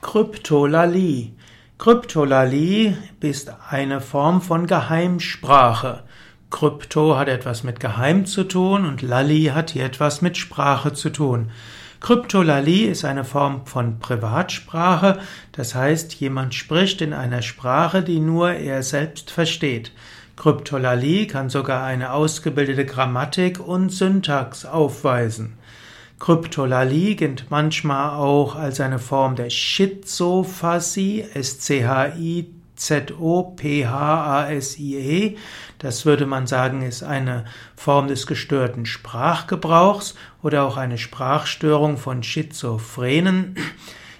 Kryptolalie. Kryptolalie ist eine Form von Geheimsprache. Krypto hat etwas mit Geheim zu tun und Lali hat hier etwas mit Sprache zu tun. Kryptolalie ist eine Form von Privatsprache, das heißt, jemand spricht in einer Sprache, die nur er selbst versteht. Kryptolalie kann sogar eine ausgebildete Grammatik und Syntax aufweisen. Kryptolalie gilt manchmal auch als eine Form der Schizophasie, S-C-H-I-Z-O-P-H-A-S-I-E. Das würde man sagen, ist eine Form des gestörten Sprachgebrauchs oder auch eine Sprachstörung von Schizophrenen.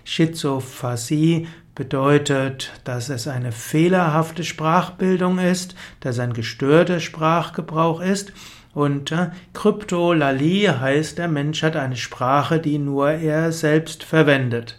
Schizophasie bedeutet, dass es eine fehlerhafte Sprachbildung ist, dass ein gestörter Sprachgebrauch ist und äh, Kryptolalie heißt, der Mensch hat eine Sprache, die nur er selbst verwendet.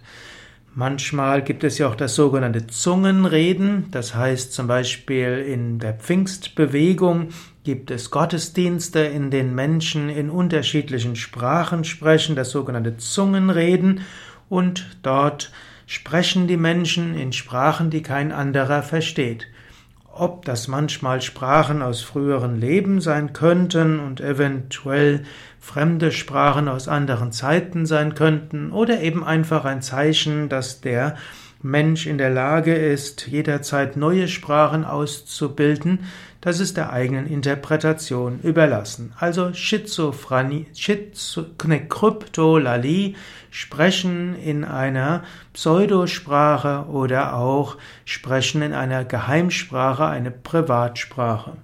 Manchmal gibt es ja auch das sogenannte Zungenreden. Das heißt zum Beispiel in der Pfingstbewegung gibt es Gottesdienste, in denen Menschen in unterschiedlichen Sprachen sprechen, das sogenannte Zungenreden. Und dort sprechen die Menschen in Sprachen, die kein anderer versteht ob das manchmal Sprachen aus früheren Leben sein könnten und eventuell fremde Sprachen aus anderen Zeiten sein könnten oder eben einfach ein Zeichen, dass der Mensch in der Lage ist, jederzeit neue Sprachen auszubilden, das ist der eigenen Interpretation überlassen. Also Schizophrenie, Schizo, ne, Kryptolalie, Sprechen in einer Pseudosprache oder auch Sprechen in einer Geheimsprache, eine Privatsprache.